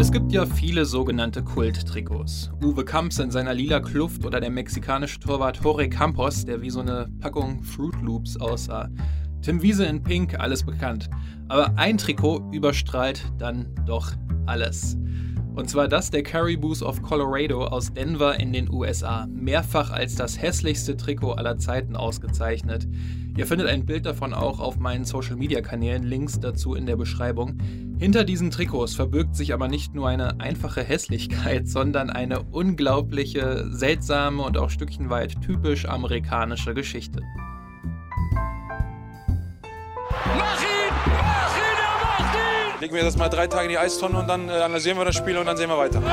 Es gibt ja viele sogenannte Kult-Trikots. Uwe Kamps in seiner lila Kluft oder der mexikanische Torwart Jorge Campos, der wie so eine Packung Fruit Loops aussah. Tim Wiese in Pink, alles bekannt. Aber ein Trikot überstrahlt dann doch alles. Und zwar das der Caribous of Colorado aus Denver in den USA. Mehrfach als das hässlichste Trikot aller Zeiten ausgezeichnet. Ihr findet ein Bild davon auch auf meinen Social Media Kanälen, Links dazu in der Beschreibung. Hinter diesen Trikots verbirgt sich aber nicht nur eine einfache Hässlichkeit, sondern eine unglaubliche, seltsame und auch stückchenweit typisch amerikanische Geschichte. Mach Legen wir das mal drei Tage in die Eistonne und dann äh, analysieren wir das Spiel und dann sehen wir weiter. Robben!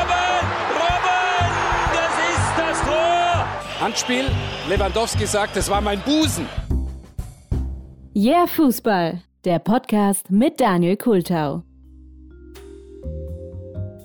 Robben! Das ist das Tor! Handspiel. Lewandowski sagt, es war mein Busen. Yeah Fußball, der Podcast mit Daniel Kultau.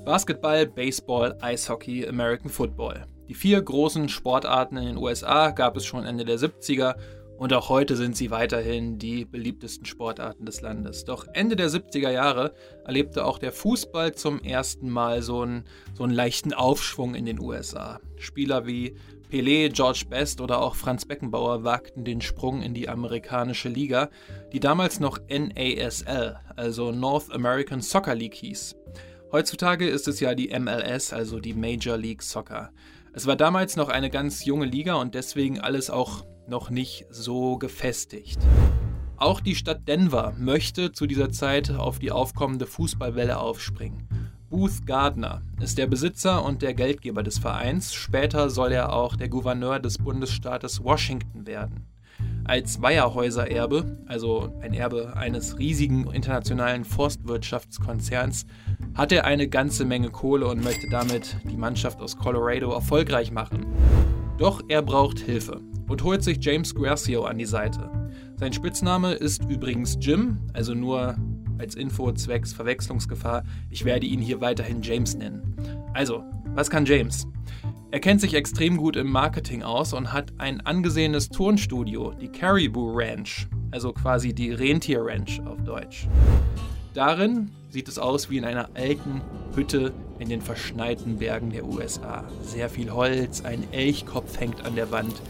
Basketball, Baseball, Eishockey, American Football. Die vier großen Sportarten in den USA gab es schon Ende der 70er und auch heute sind sie weiterhin die beliebtesten Sportarten des Landes. Doch Ende der 70er Jahre erlebte auch der Fußball zum ersten Mal so einen, so einen leichten Aufschwung in den USA. Spieler wie Pelé, George Best oder auch Franz Beckenbauer wagten den Sprung in die amerikanische Liga, die damals noch NASL, also North American Soccer League hieß. Heutzutage ist es ja die MLS, also die Major League Soccer. Es war damals noch eine ganz junge Liga und deswegen alles auch noch nicht so gefestigt. Auch die Stadt Denver möchte zu dieser Zeit auf die aufkommende Fußballwelle aufspringen. Booth Gardner ist der Besitzer und der Geldgeber des Vereins. Später soll er auch der Gouverneur des Bundesstaates Washington werden. Als Weierhäuser-Erbe, also ein Erbe eines riesigen internationalen Forstwirtschaftskonzerns, hat er eine ganze Menge Kohle und möchte damit die Mannschaft aus Colorado erfolgreich machen. Doch er braucht Hilfe und holt sich James Guercio an die Seite. Sein Spitzname ist übrigens Jim, also nur als Info zwecks Verwechslungsgefahr. Ich werde ihn hier weiterhin James nennen. Also, was kann James? Er kennt sich extrem gut im Marketing aus und hat ein angesehenes Turnstudio, die Caribou Ranch, also quasi die Rentier Ranch auf Deutsch. Darin sieht es aus wie in einer alten Hütte in den verschneiten Bergen der USA. Sehr viel Holz, ein Elchkopf hängt an der Wand,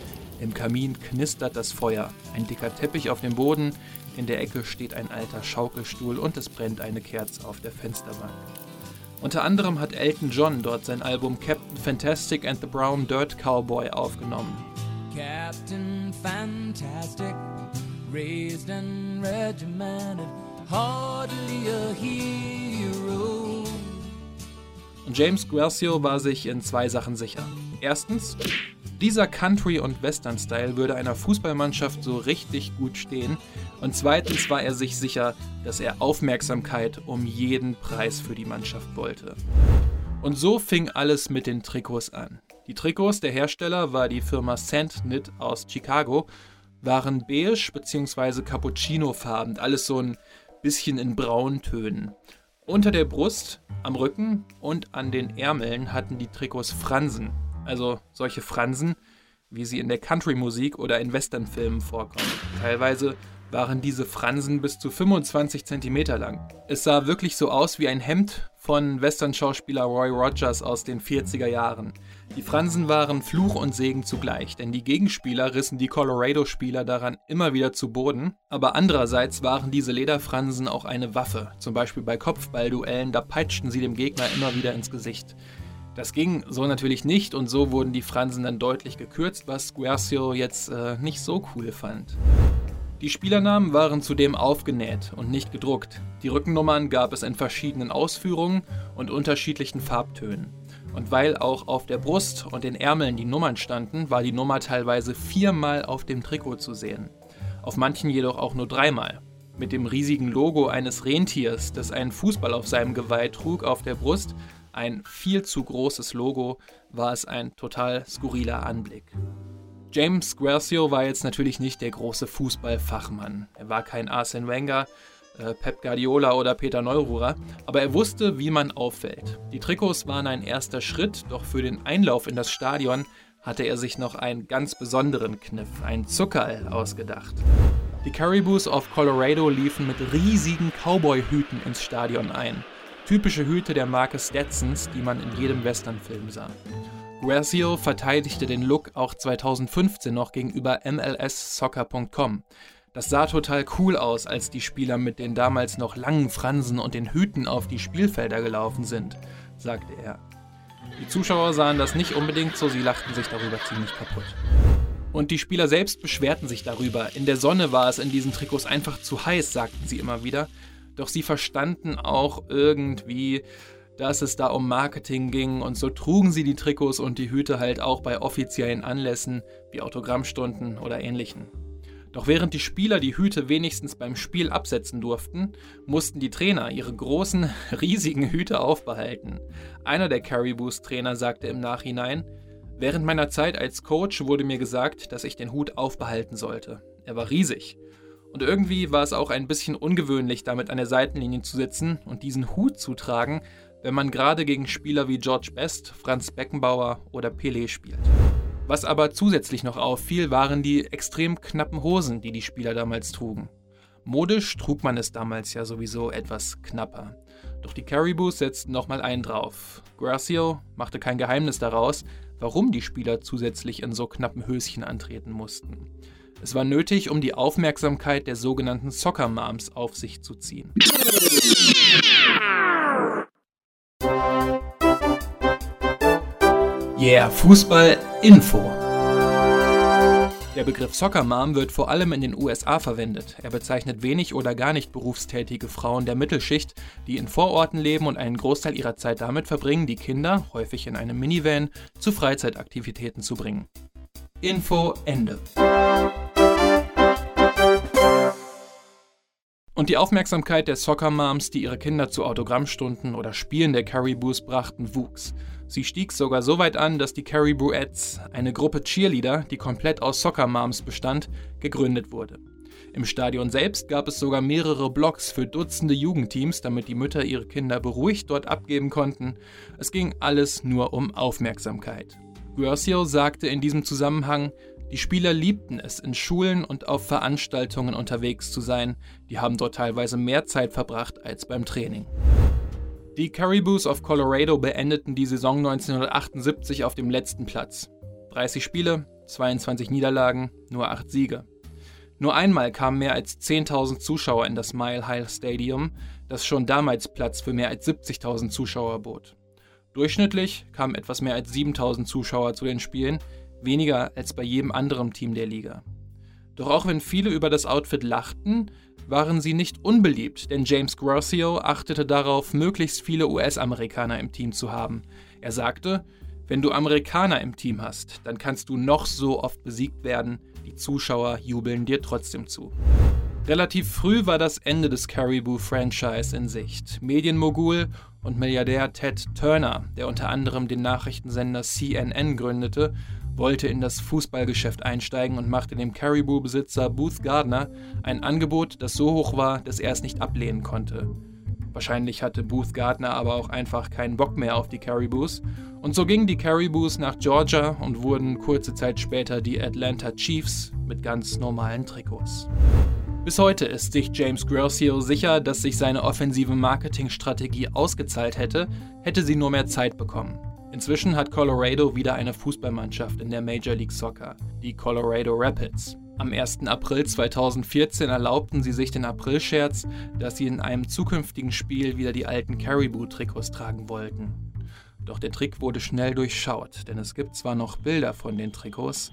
im Kamin knistert das Feuer, ein dicker Teppich auf dem Boden, in der Ecke steht ein alter Schaukelstuhl und es brennt eine Kerze auf der Fensterbank. Unter anderem hat Elton John dort sein Album Captain Fantastic and the Brown Dirt Cowboy aufgenommen. Captain Fantastic, raised and regimented, hardly a hero. Und James Guercio war sich in zwei Sachen sicher. Erstens, dieser Country- und Western-Style würde einer Fußballmannschaft so richtig gut stehen. Und zweitens war er sich sicher, dass er Aufmerksamkeit um jeden Preis für die Mannschaft wollte. Und so fing alles mit den Trikots an. Die Trikots der Hersteller war die Firma Sand Knit aus Chicago, waren beige bzw. cappuccino-farben, alles so ein bisschen in Brauntönen. Unter der Brust, am Rücken und an den Ärmeln hatten die Trikots Fransen, also solche Fransen, wie sie in der Country-Musik oder in Westernfilmen vorkommen. Teilweise waren diese Fransen bis zu 25 cm lang. Es sah wirklich so aus wie ein Hemd von Western-Schauspieler Roy Rogers aus den 40er Jahren. Die Fransen waren Fluch und Segen zugleich, denn die Gegenspieler rissen die Colorado-Spieler daran immer wieder zu Boden, aber andererseits waren diese Lederfransen auch eine Waffe, zum Beispiel bei Kopfballduellen, da peitschten sie dem Gegner immer wieder ins Gesicht. Das ging so natürlich nicht und so wurden die Fransen dann deutlich gekürzt, was Guercio jetzt äh, nicht so cool fand. Die Spielernamen waren zudem aufgenäht und nicht gedruckt. Die Rückennummern gab es in verschiedenen Ausführungen und unterschiedlichen Farbtönen. Und weil auch auf der Brust und den Ärmeln die Nummern standen, war die Nummer teilweise viermal auf dem Trikot zu sehen. Auf manchen jedoch auch nur dreimal. Mit dem riesigen Logo eines Rentiers, das einen Fußball auf seinem Geweih trug, auf der Brust, ein viel zu großes Logo, war es ein total skurriler Anblick. James Guercio war jetzt natürlich nicht der große Fußballfachmann. Er war kein Arsene Wenger, äh, Pep Guardiola oder Peter Neururer, aber er wusste, wie man auffällt. Die Trikots waren ein erster Schritt, doch für den Einlauf in das Stadion hatte er sich noch einen ganz besonderen Kniff, ein Zuckerl, ausgedacht. Die Caribous of Colorado liefen mit riesigen Cowboy-Hüten ins Stadion ein. Typische Hüte der Marke Stetsons, die man in jedem Westernfilm sah. Guercio verteidigte den Look auch 2015 noch gegenüber MLSsoccer.com. Das sah total cool aus, als die Spieler mit den damals noch langen Fransen und den Hüten auf die Spielfelder gelaufen sind, sagte er. Die Zuschauer sahen das nicht unbedingt so, sie lachten sich darüber ziemlich kaputt. Und die Spieler selbst beschwerten sich darüber. In der Sonne war es in diesen Trikots einfach zu heiß, sagten sie immer wieder. Doch sie verstanden auch irgendwie, dass es da um Marketing ging und so trugen sie die Trikots und die Hüte halt auch bei offiziellen Anlässen wie Autogrammstunden oder ähnlichen. Doch während die Spieler die Hüte wenigstens beim Spiel absetzen durften, mussten die Trainer ihre großen, riesigen Hüte aufbehalten. Einer der Caribous Trainer sagte im Nachhinein, Während meiner Zeit als Coach wurde mir gesagt, dass ich den Hut aufbehalten sollte. Er war riesig. Und irgendwie war es auch ein bisschen ungewöhnlich, damit an der Seitenlinie zu sitzen und diesen Hut zu tragen, wenn man gerade gegen Spieler wie George Best, Franz Beckenbauer oder Pelé spielt. Was aber zusätzlich noch auffiel, waren die extrem knappen Hosen, die die Spieler damals trugen. Modisch trug man es damals ja sowieso etwas knapper. Doch die Caribous setzten nochmal einen drauf. Gracio machte kein Geheimnis daraus, warum die Spieler zusätzlich in so knappen Höschen antreten mussten. Es war nötig, um die Aufmerksamkeit der sogenannten Soccer Moms auf sich zu ziehen. Yeah, Fußball Info. Der Begriff Soccer Mom wird vor allem in den USA verwendet. Er bezeichnet wenig oder gar nicht berufstätige Frauen der Mittelschicht, die in Vororten leben und einen Großteil ihrer Zeit damit verbringen, die Kinder, häufig in einem Minivan, zu Freizeitaktivitäten zu bringen. Info Ende. Und die Aufmerksamkeit der Soccer Moms, die ihre Kinder zu Autogrammstunden oder Spielen der Caribous brachten, wuchs. Sie stieg sogar so weit an, dass die Caribouettes, eine Gruppe Cheerleader, die komplett aus Soccer Moms bestand, gegründet wurde. Im Stadion selbst gab es sogar mehrere Blocks für Dutzende Jugendteams, damit die Mütter ihre Kinder beruhigt dort abgeben konnten. Es ging alles nur um Aufmerksamkeit. Guercio sagte in diesem Zusammenhang, die Spieler liebten es, in Schulen und auf Veranstaltungen unterwegs zu sein. Die haben dort teilweise mehr Zeit verbracht als beim Training. Die Caribous of Colorado beendeten die Saison 1978 auf dem letzten Platz. 30 Spiele, 22 Niederlagen, nur 8 Siege. Nur einmal kamen mehr als 10.000 Zuschauer in das Mile High Stadium, das schon damals Platz für mehr als 70.000 Zuschauer bot. Durchschnittlich kamen etwas mehr als 7.000 Zuschauer zu den Spielen, weniger als bei jedem anderen Team der Liga. Doch auch wenn viele über das Outfit lachten, waren sie nicht unbeliebt, denn James Grossio achtete darauf, möglichst viele US-Amerikaner im Team zu haben. Er sagte, wenn du Amerikaner im Team hast, dann kannst du noch so oft besiegt werden, die Zuschauer jubeln dir trotzdem zu. Relativ früh war das Ende des Caribou-Franchise in Sicht. Medienmogul und Milliardär Ted Turner, der unter anderem den Nachrichtensender CNN gründete, wollte in das Fußballgeschäft einsteigen und machte dem Caribou-Besitzer Booth Gardner ein Angebot, das so hoch war, dass er es nicht ablehnen konnte. Wahrscheinlich hatte Booth Gardner aber auch einfach keinen Bock mehr auf die Caribous. Und so gingen die Caribous nach Georgia und wurden kurze Zeit später die Atlanta Chiefs mit ganz normalen Trikots. Bis heute ist sich James Grossio sicher, dass sich seine offensive Marketingstrategie ausgezahlt hätte, hätte sie nur mehr Zeit bekommen. Inzwischen hat Colorado wieder eine Fußballmannschaft in der Major League Soccer, die Colorado Rapids. Am 1. April 2014 erlaubten sie sich den Aprilscherz, dass sie in einem zukünftigen Spiel wieder die alten Caribou-Trikots tragen wollten. Doch der Trick wurde schnell durchschaut, denn es gibt zwar noch Bilder von den Trikots,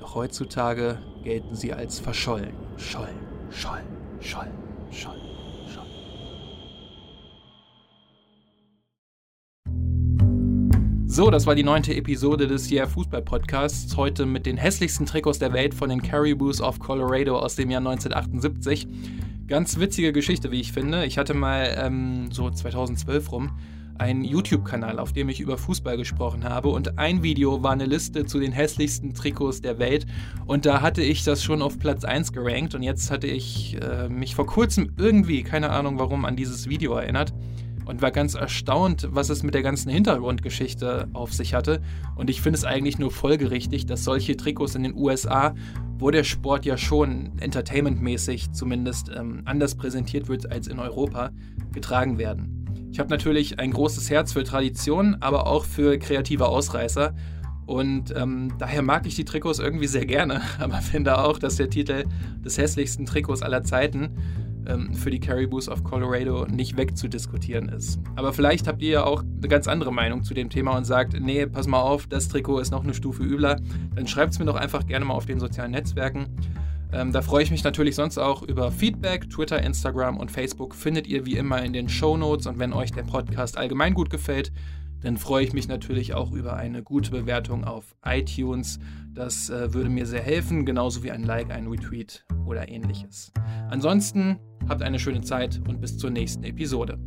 doch heutzutage gelten sie als verschollen. Schollen, schollen, schollen, schollen. So, das war die neunte Episode des Yeah Fußball Podcasts. Heute mit den hässlichsten Trikots der Welt von den Caribous of Colorado aus dem Jahr 1978. Ganz witzige Geschichte, wie ich finde. Ich hatte mal ähm, so 2012 rum einen YouTube-Kanal, auf dem ich über Fußball gesprochen habe. Und ein Video war eine Liste zu den hässlichsten Trikots der Welt. Und da hatte ich das schon auf Platz 1 gerankt. Und jetzt hatte ich äh, mich vor kurzem irgendwie, keine Ahnung warum, an dieses Video erinnert und war ganz erstaunt, was es mit der ganzen Hintergrundgeschichte auf sich hatte. Und ich finde es eigentlich nur folgerichtig, dass solche Trikots in den USA, wo der Sport ja schon entertainmentmäßig zumindest ähm, anders präsentiert wird als in Europa, getragen werden. Ich habe natürlich ein großes Herz für Tradition, aber auch für kreative Ausreißer. Und ähm, daher mag ich die Trikots irgendwie sehr gerne, aber finde auch, dass der Titel des hässlichsten Trikots aller Zeiten ähm, für die Caribous of Colorado nicht wegzudiskutieren ist. Aber vielleicht habt ihr ja auch eine ganz andere Meinung zu dem Thema und sagt, nee, pass mal auf, das Trikot ist noch eine Stufe übler. Dann schreibt es mir doch einfach gerne mal auf den sozialen Netzwerken. Ähm, da freue ich mich natürlich sonst auch über Feedback. Twitter, Instagram und Facebook findet ihr wie immer in den Show Notes. Und wenn euch der Podcast allgemein gut gefällt, dann freue ich mich natürlich auch über eine gute Bewertung auf iTunes. Das äh, würde mir sehr helfen, genauso wie ein Like, ein Retweet oder ähnliches. Ansonsten habt eine schöne Zeit und bis zur nächsten Episode.